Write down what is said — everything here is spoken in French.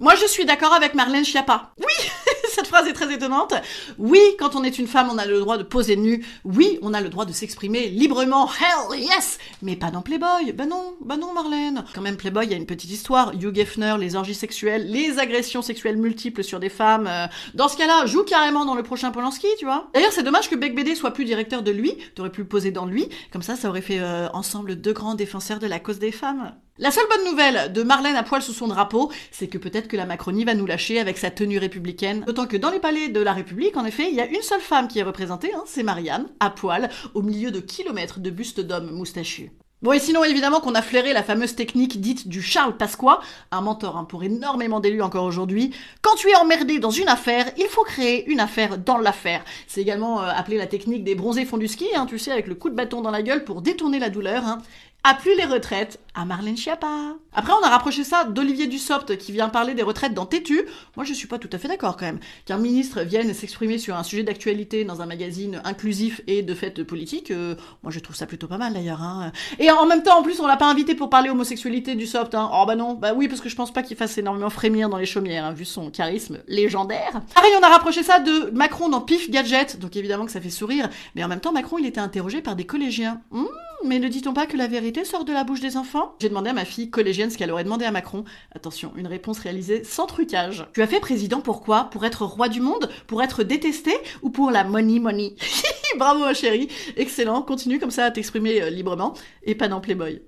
Moi, je suis d'accord avec Marlène Schiappa. Oui, cette phrase est très étonnante. Oui, quand on est une femme, on a le droit de poser nu. Oui, on a le droit de s'exprimer librement. Hell yes Mais pas dans Playboy. Ben non, ben non, Marlène. Quand même, Playboy, il y a une petite histoire. Hugh Geffner, les orgies sexuelles, les agressions sexuelles multiples sur des femmes. euh, Dans ce cas-là, joue carrément dans le prochain Polanski, tu vois. D'ailleurs, c'est dommage que Beck BD soit plus directeur de lui. T'aurais pu poser dans lui. Comme ça, ça aurait fait euh, ensemble deux grands défenseurs de la cause des femmes. La seule bonne nouvelle de Marlène à poil sous son drapeau, c'est que peut-être que la Macronie va nous lâcher avec sa tenue républicaine. D'autant que dans les palais de la République, en effet, il y a une seule femme qui est représentée, hein, c'est Marianne, à poil, au milieu de kilomètres de bustes d'hommes moustachus. Bon, et sinon, évidemment, qu'on a flairé la fameuse technique dite du Charles Pasqua, un mentor hein, pour énormément d'élus encore aujourd'hui. Quand tu es emmerdé dans une affaire, il faut créer une affaire dans l'affaire. C'est également euh, appelé la technique des bronzés fond du ski, hein, tu sais, avec le coup de bâton dans la gueule pour détourner la douleur. A plus les retraites à Marlène Schiappa. Après, on a rapproché ça d'Olivier Dussopt qui vient parler des retraites dans Tétu. Moi, je suis pas tout à fait d'accord quand même. Qu'un ministre vienne s'exprimer sur un sujet d'actualité dans un magazine inclusif et de fait politique, euh, moi je trouve ça plutôt pas mal d'ailleurs. Hein. Et en même temps, en plus, on l'a pas invité pour parler homosexualité Dussopt. Hein. Oh bah non, bah oui, parce que je pense pas qu'il fasse énormément frémir dans les chaumières, hein, vu son charisme légendaire. Pareil, on a rapproché ça de Macron dans Pif Gadget, donc évidemment que ça fait sourire. Mais en même temps, Macron, il était interrogé par des collégiens. Hmm, mais ne dit-on pas que la vérité sort de la bouche des enfants? J'ai demandé à ma fille collégienne ce qu'elle aurait demandé à Macron. Attention, une réponse réalisée sans trucage. Tu as fait président pourquoi Pour être roi du monde? Pour être détesté? Ou pour la money money? Bravo chérie, excellent, continue comme ça à t'exprimer euh, librement. Et pas dans Playboy.